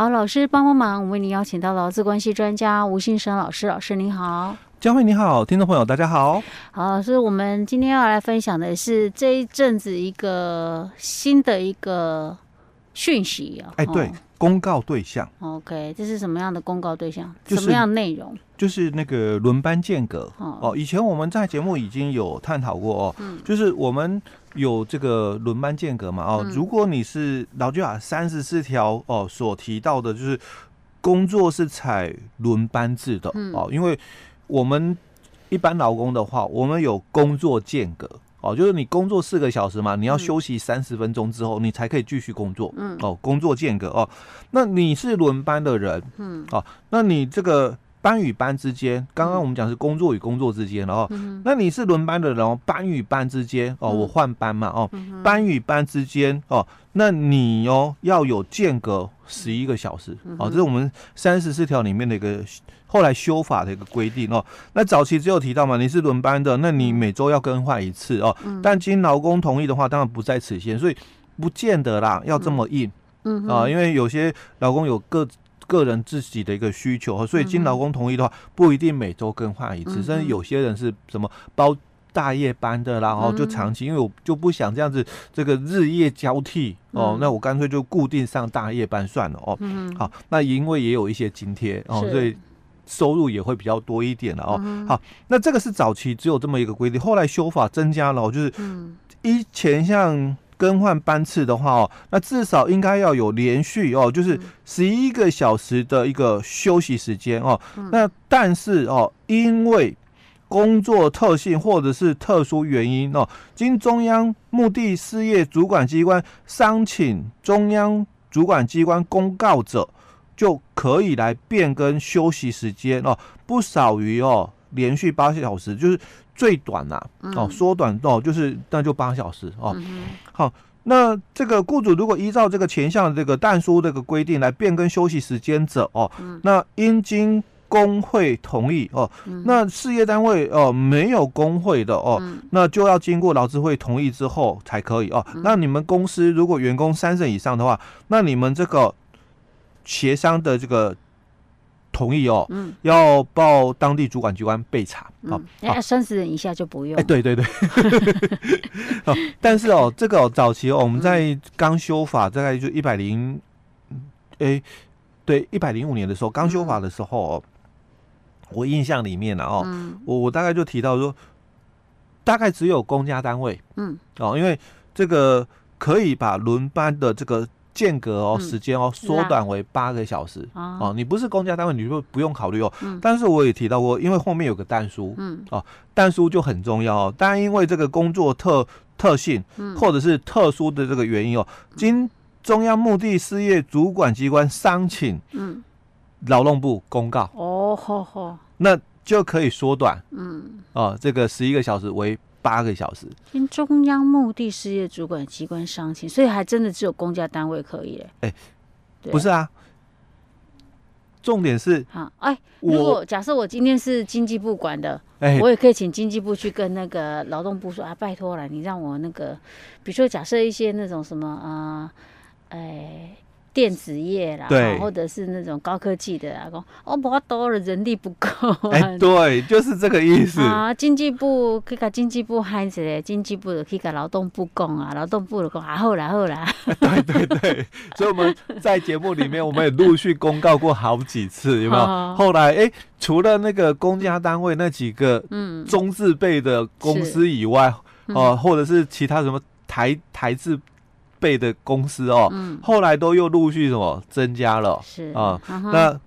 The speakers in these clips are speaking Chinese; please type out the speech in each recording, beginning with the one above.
好，老师帮帮忙，我为您邀请到劳资关系专家吴信生老师，老师您好。佳慧你好，听众朋友大家好。好，老师，我们今天要来分享的是这一阵子一个新的一个讯息啊。哎，对，哦、公告对象。OK，这是什么样的公告对象？就是、什么样的内容？就是那个轮班间隔哦，哦。以前我们在节目已经有探讨过哦，嗯、就是我们有这个轮班间隔嘛哦。嗯、如果你是劳基法三十四条哦所提到的，就是工作是采轮班制的、嗯、哦，因为。我们一般劳工的话，我们有工作间隔哦，就是你工作四个小时嘛，你要休息三十分钟之后，你才可以继续工作。嗯，哦，工作间隔哦，那你是轮班的人，嗯，哦，那你这个班与班之间，刚刚我们讲是工作与工作之间，然后，那你是轮班的人哦，班与班之间哦，我换班嘛，哦，班与班之间哦，那你哦要有间隔十一个小时哦，这是我们三十四条里面的一个。后来修法的一个规定哦，那早期只有提到嘛，你是轮班的，那你每周要更换一次哦。嗯、但经劳工同意的话，当然不在此限，所以不见得啦，要这么硬。嗯。啊，因为有些劳工有个个人自己的一个需求，所以经劳工同意的话，不一定每周更换一次。甚至有些人是什么包大夜班的，然后就长期，因为我就不想这样子这个日夜交替哦，那我干脆就固定上大夜班算了哦。嗯。好，那因为也有一些津贴哦，所以。收入也会比较多一点了哦。嗯、好，那这个是早期只有这么一个规定，后来修法增加了，就是以前像更换班次的话哦，那至少应该要有连续哦，就是十一个小时的一个休息时间哦。那但是哦，因为工作特性或者是特殊原因哦，经中央目的事业主管机关商请中央主管机关公告者。就可以来变更休息时间哦，不少于哦连续八小时，就是最短呐哦，缩短到就是那就八小时哦。好，那这个雇主如果依照这个前项这个但书这个规定来变更休息时间者哦，那应经工会同意哦。那事业单位哦没有工会的哦，那就要经过劳资会同意之后才可以哦。那你们公司如果员工三成以上的话，那你们这个。协商的这个同意哦，嗯，要报当地主管机关备查啊。哎，三十人以下就不用。哎，对对对。哦，但是哦，这个早期哦，我们在刚修法，大概就一百零，哎，对，一百零五年的时候刚修法的时候，我印象里面呢，哦，我我大概就提到说，大概只有公家单位，嗯，哦，因为这个可以把轮班的这个。间隔哦，时间哦，缩短为八个小时哦。你不是公家单位，你就不用考虑哦。但是我也提到过，因为后面有个但书，嗯，哦，但书就很重要哦。但因为这个工作特特性，或者是特殊的这个原因哦，经中央目的事业主管机关商请，嗯，劳动部公告哦，好好，那就可以缩短，嗯，哦，这个十一个小时为。八个小时，跟中央目的事业主管机关商请，所以还真的只有公家单位可以哎、不是啊，重点是好哎，如果假设我今天是经济部管的，哎，我也可以请经济部去跟那个劳动部说啊，拜托了，你让我那个，比如说假设一些那种什么啊，哎。电子业啦，对，或者是那种高科技的啊，讲哦，不多了，人力不够。哎，对，就是这个意思啊。经济部可以跟经济部喊起来，经济部的可以跟劳动部讲啊，劳动部的讲啊，好啦好啦。对对对，所以我们在节目里面，我们也陆续公告过好几次，有没有？后来哎，除了那个公家单位那几个嗯中字辈的公司以外，哦，或者是其他什么台台字。倍的公司哦，嗯、后来都又陆续什么增加了，是啊，嗯、那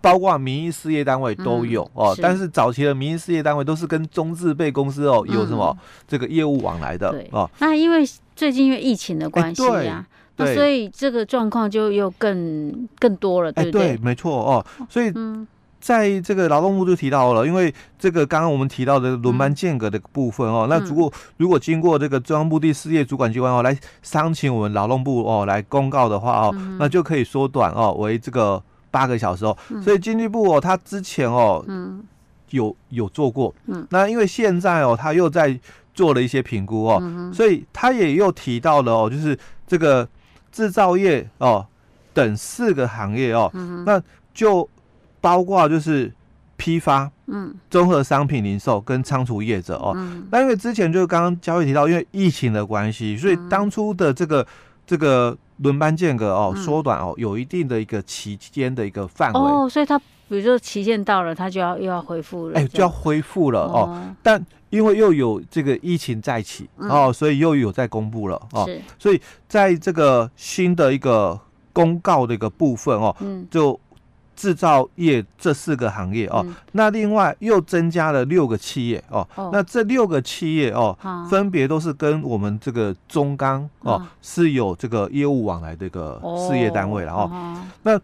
包括民营事业单位都有、嗯、哦，是。但是早期的民营事业单位都是跟中字辈公司哦有什么、嗯、这个业务往来的对。哦。那因为最近因为疫情的关系呀、啊，那所以这个状况就又更更多了，对不对？对，没错哦，所以嗯。在这个劳动部就提到了，因为这个刚刚我们提到的轮班间隔的部分哦，嗯、那如果如果经过这个中央部第事业主管机关哦来商请我们劳动部哦来公告的话哦，嗯、那就可以缩短哦为这个八个小时哦。嗯、所以经济部哦，他之前哦，嗯，有有做过，嗯，那因为现在哦，他又在做了一些评估哦，嗯、所以他也又提到了哦，就是这个制造业哦。等四个行业哦，嗯、那就包括就是批发、嗯，综合商品零售跟仓储业者哦。嗯、那因为之前就是刚刚嘉惠提到，因为疫情的关系，所以当初的这个这个轮班间隔哦缩短哦，有一定的一个期间的一个范围。哦，所以它比如说期限到了，它就要又要恢复了，哎，就要恢复了哦，哦。但因为又有这个疫情再起、嗯、哦，所以又有在公布了哦，所以在这个新的一个。公告的一个部分哦，嗯，就制造业这四个行业哦，嗯、那另外又增加了六个企业哦，哦。那这六个企业哦，啊、分别都是跟我们这个中钢哦、啊、是有这个业务往来的一个事业单位了哦，哦那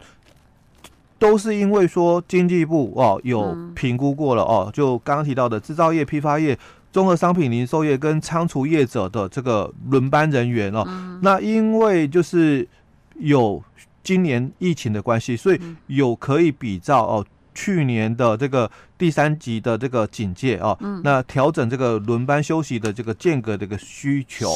都是因为说经济部哦有评估过了哦，就刚刚提到的制造业、批发业、综合商品零售业跟仓储业者的这个轮班人员哦，嗯、那因为就是。有今年疫情的关系，所以有可以比照哦，去年的这个第三级的这个警戒哦，嗯、那调整这个轮班休息的这个间隔的一个需求，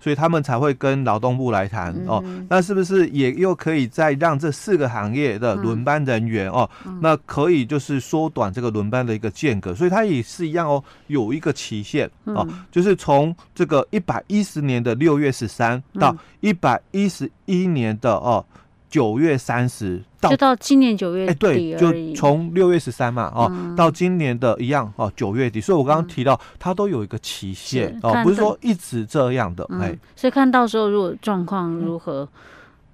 所以他们才会跟劳动部来谈、嗯、哦，那是不是也又可以再让这四个行业的轮班人员哦，嗯、那可以就是缩短这个轮班的一个间隔，所以它也是一样哦，有一个期限哦，嗯、就是从这个一百一十年的六月十三到一百一十一年的哦。九月三十到，就到今年九月底，哎，对，就从六月十三嘛，哦，嗯、到今年的一样哦，九月底。所以我刚刚提到，它都有一个期限、嗯、哦，不是说一直这样的，哎、嗯，所以看到时候如果状况如何，嗯、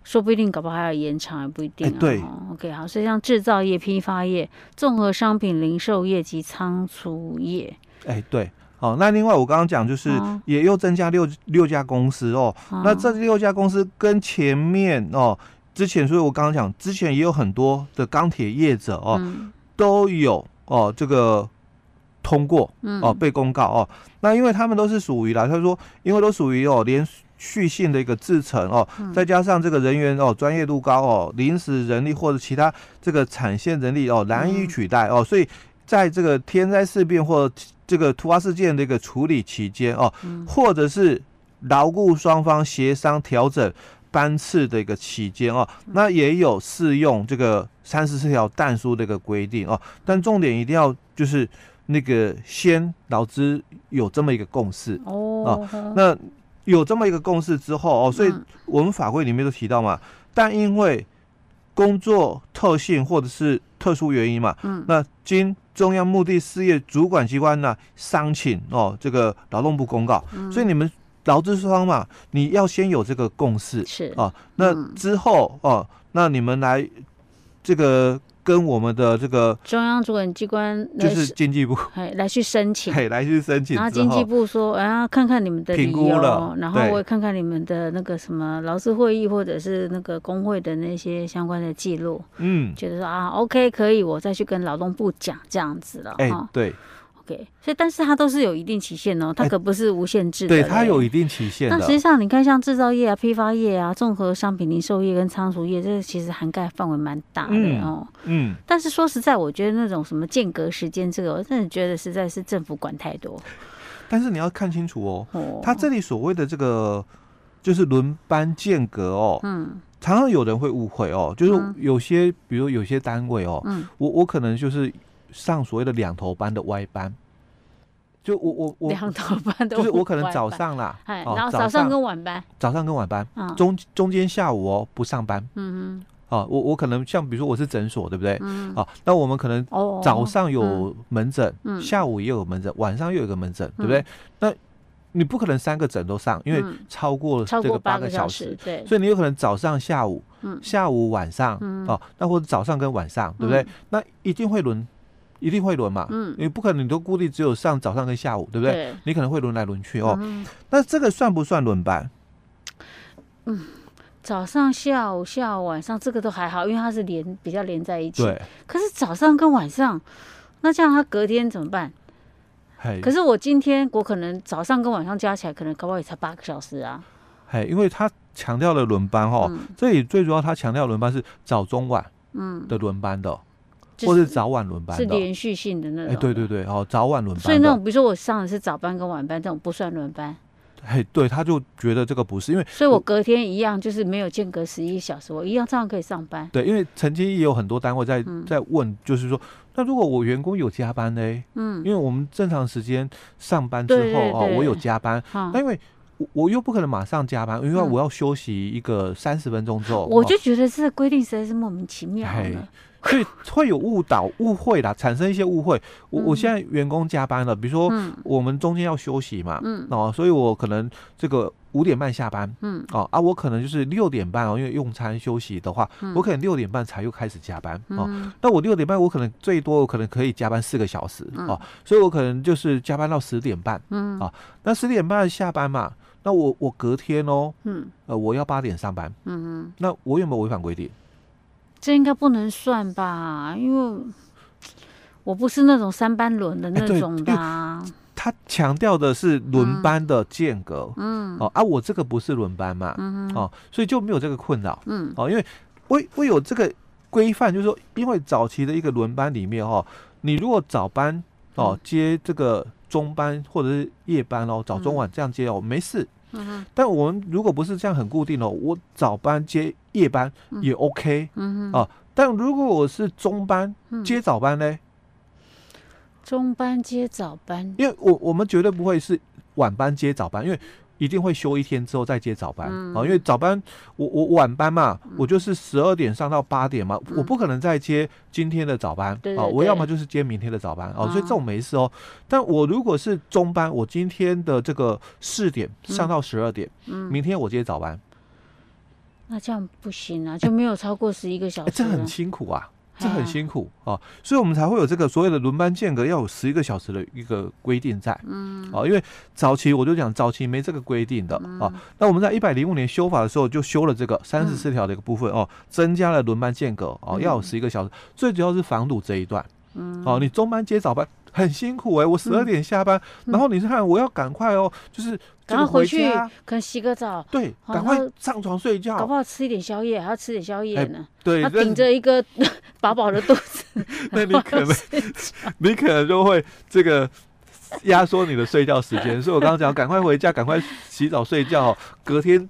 说不一定搞不好还要延长，也不一定、啊。对，OK，好，所以像制造业、批发业、综合商品零售业及仓储业，哎，对，好，那另外我刚刚讲就是也又增加六六家公司哦，哦。那这六家公司跟前面哦。之前，所以我刚刚讲，之前也有很多的钢铁业者哦，嗯、都有哦这个通过哦被公告哦。嗯、那因为他们都是属于啦，他说因为都属于哦连续性的一个制程哦，嗯、再加上这个人员哦专业度高哦，临时人力或者其他这个产线人力哦难以取代哦，所以在这个天灾事变或这个突发事件的一个处理期间哦，嗯、或者是劳雇双方协商调整。班次的一个期间哦，那也有适用这个三十四条但书的一个规定哦，但重点一定要就是那个先劳资有这么一个共识哦，那有这么一个共识之后哦，所以我们法规里面都提到嘛，但因为工作特性或者是特殊原因嘛，嗯，那经中央目的事业主管机关呢商请哦，这个劳动部公告，所以你们。劳资双方嘛，你要先有这个共识。是。啊，那之后哦、那你们来这个跟我们的这个中央主管机关就是经济部，哎，来去申请，哎，来去申请，然后经济部说，啊，看看你们的评估了，然后我也看看你们的那个什么劳资会议或者是那个工会的那些相关的记录，嗯，觉得说啊，OK，可以，我再去跟劳动部讲这样子了，哎，对。对，所以但是它都是有一定期限哦，它可不是无限制的。对，它有一定期限。那实际上，你看像制造业啊、批发业啊、综合商品零售业跟仓储业，这个其实涵盖范围蛮大的哦。嗯。但是说实在，我觉得那种什么间隔时间，这个我真的觉得实在是政府管太多。但是你要看清楚哦，它这里所谓的这个就是轮班间隔哦，嗯，常常有人会误会哦，就是有些，比如有些单位哦，嗯，我我可能就是。上所谓的两头班的歪班，就我我我两头 班就是我可能早上啦，然后早上跟晚班，早上跟晚班，中中间下午哦不上班，嗯嗯，啊我我可能像比如说我是诊所对不对？嗯，啊那我们可能早上有门诊，下午也有门诊，晚上又有一个门诊，对不对？那你不可能三个诊都上，因为超过这个八个小时，对，所以你有可能早上下午，下午晚上，哦，那或者早上跟晚上，对不对？那一定会轮。一定会轮嘛，嗯，你不可能你都固定只有上早上跟下午，对不对？对，你可能会轮来轮去哦。嗯、那这个算不算轮班？嗯，早上、下午、下午、晚上这个都还好，因为它是连比较连在一起。对。可是早上跟晚上，那这样他隔天怎么办？嘿可是我今天我可能早上跟晚上加起来，可能搞不好也才八个小时啊。嘿，因为他强调了轮班哈、哦，嗯、这里最主要他强调轮班是早中晚嗯的轮班的。或是早晚轮班是连续性的那种，哎，对对对，哦，早晚轮班。所以那种，比如说我上的是早班跟晚班，这种不算轮班。嘿，对，他就觉得这个不是，因为所以我隔天一样就是没有间隔十一小时，我一样照样可以上班。对，因为曾经也有很多单位在在问，就是说，那如果我员工有加班呢？嗯，因为我们正常时间上班之后哦，我有加班，那因为我我又不可能马上加班，因为我要休息一个三十分钟之后，我就觉得这个规定实在是莫名其妙了。所以会有误导、误会啦，产生一些误会。我我现在员工加班了，比如说我们中间要休息嘛，嗯，哦，所以我可能这个五点半下班，嗯，哦啊，我可能就是六点半哦，因为用餐休息的话，我可能六点半才又开始加班，哦，那我六点半我可能最多我可能可以加班四个小时，哦，所以我可能就是加班到十点半，嗯，啊，那十点半下班嘛，那我我隔天哦，嗯，呃，我要八点上班，嗯嗯，那我有没有违反规定？这应该不能算吧，因为我不是那种三班轮的那种的、啊欸。他强调的是轮班的间隔，嗯，哦，啊，我这个不是轮班嘛，嗯哼哦，所以就没有这个困扰，嗯，哦，因为我我有这个规范，就是说，因为早期的一个轮班里面，哦，你如果早班哦接这个中班或者是夜班哦，早中晚这样接哦，没事。嗯，但我们如果不是这样很固定的，我早班接夜班也 OK，嗯哼，啊，但如果我是中班接早班呢？中班接早班，因为我我们绝对不会是晚班接早班，因为。一定会休一天之后再接早班。啊，因为早班我我晚班嘛，我就是十二点上到八点嘛，我不可能再接今天的早班。啊，我要么就是接明天的早班。哦，所以这种没事哦。但我如果是中班，我今天的这个四点上到十二点，明天我接早班，那这样不行啊，就没有超过十一个小时，这很辛苦啊。这很辛苦啊，哦，所以我们才会有这个所谓的轮班间隔要有十一个小时的一个规定在，嗯，啊，因为早期我就讲早期没这个规定的啊，哦，那我们在一百零五年修法的时候就修了这个三十四条的一个部分哦，增加了轮班间隔哦，要有十一个小时，最主要是防堵这一段，嗯，哦，你中班接早班。很辛苦哎、欸，我十二点下班，嗯、然后你是看我要赶快哦，就是赶快回去，可能洗个澡，对，赶快上床睡觉，搞不好吃一点宵夜，还要吃点宵夜呢。欸、对，他顶着一个 饱饱的肚子，那你可能你可能就会这个压缩你的睡觉时间。所以我刚刚讲，赶快回家，赶快洗澡睡觉，隔天。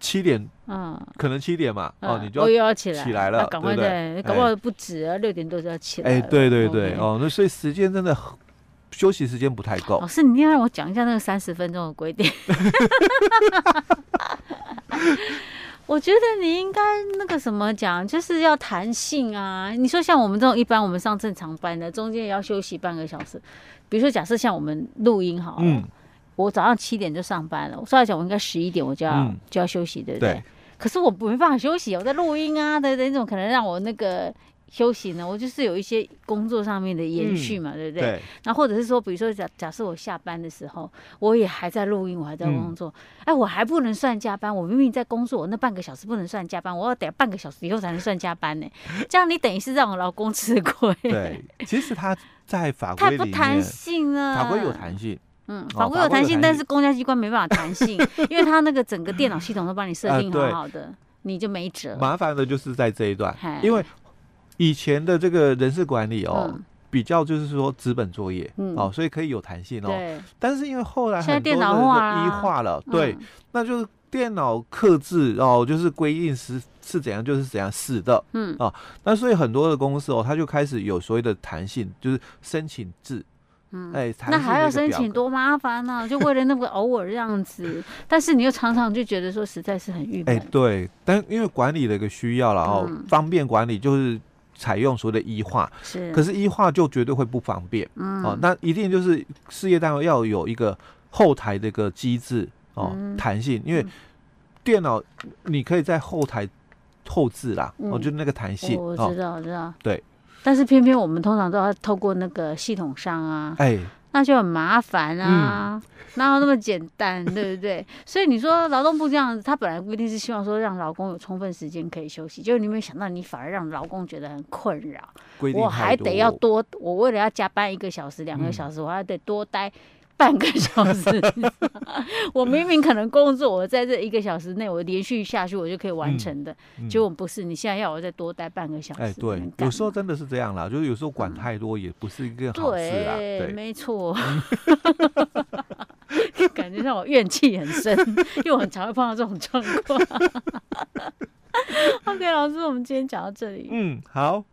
七点，嗯，可能七点嘛，哦，你就又要起来起来了，赶快对，搞不好不止啊，六点多就要起来。哎，对对对，哦，那所以时间真的休息时间不太够。老师，你要让我讲一下那个三十分钟的规定。我觉得你应该那个什么讲，就是要弹性啊。你说像我们这种一般我们上正常班的，中间也要休息半个小时。比如说，假设像我们录音好了。嗯我早上七点就上班了，我说来讲，我应该十一点我就要、嗯、就要休息，对不对？对，可是我没办法休息，我在录音啊，对对，你怎么可能让我那个休息呢？我就是有一些工作上面的延续嘛，嗯、对不对？对。那或者是说，比如说假假设我下班的时候，我也还在录音，我还在工作，嗯、哎，我还不能算加班，我明明在工作，我那半个小时不能算加班，我要等半个小时以后才能算加班呢。这样你等于是让我老公吃亏。对，其实他在法 规里面，太不弹性了，法规有弹性。嗯，法规有弹性，但是公家机关没办法弹性，因为他那个整个电脑系统都帮你设定好好的，你就没辙。麻烦的就是在这一段，因为以前的这个人事管理哦，比较就是说纸本作业，哦，所以可以有弹性哦。对。但是因为后来很多的一化了，对，那就是电脑客制哦，就是规定是是怎样就是怎样死的，嗯啊，那所以很多的公司哦，他就开始有所谓的弹性，就是申请制。嗯，哎，那还要申请多麻烦呢、啊？就为了那个偶尔这样子，但是你又常常就觉得说实在是很郁闷。哎，对，但因为管理的一个需要然后、嗯、方便管理就是采用所谓的 E 化，是，可是 E 化就绝对会不方便。嗯，哦，那一定就是事业单位要有一个后台的一个机制哦，嗯、弹性，因为电脑你可以在后台后置啦，嗯、哦，就那个弹性，我知道，我知道，对。但是偏偏我们通常都要透过那个系统上啊，哎，那就很麻烦啊，哪有那么简单，对不对？所以你说劳动部这样子，他本来规定是希望说让劳工有充分时间可以休息，就是你没有想到，你反而让劳工觉得很困扰。我还得要多，我为了要加班一个小时、两个小时，我还得多待。半个小时，我明明可能工作，我在这一个小时内，我连续下去，我就可以完成的。结果不是，你现在要我再多待半个小时。哎，对，有时候真的是这样啦，就是有时候管太多也不是一个好事啊。对，没错。感觉让我怨气很深，因为我很常会碰到这种状况。OK，老师，我们今天讲到这里。嗯，好。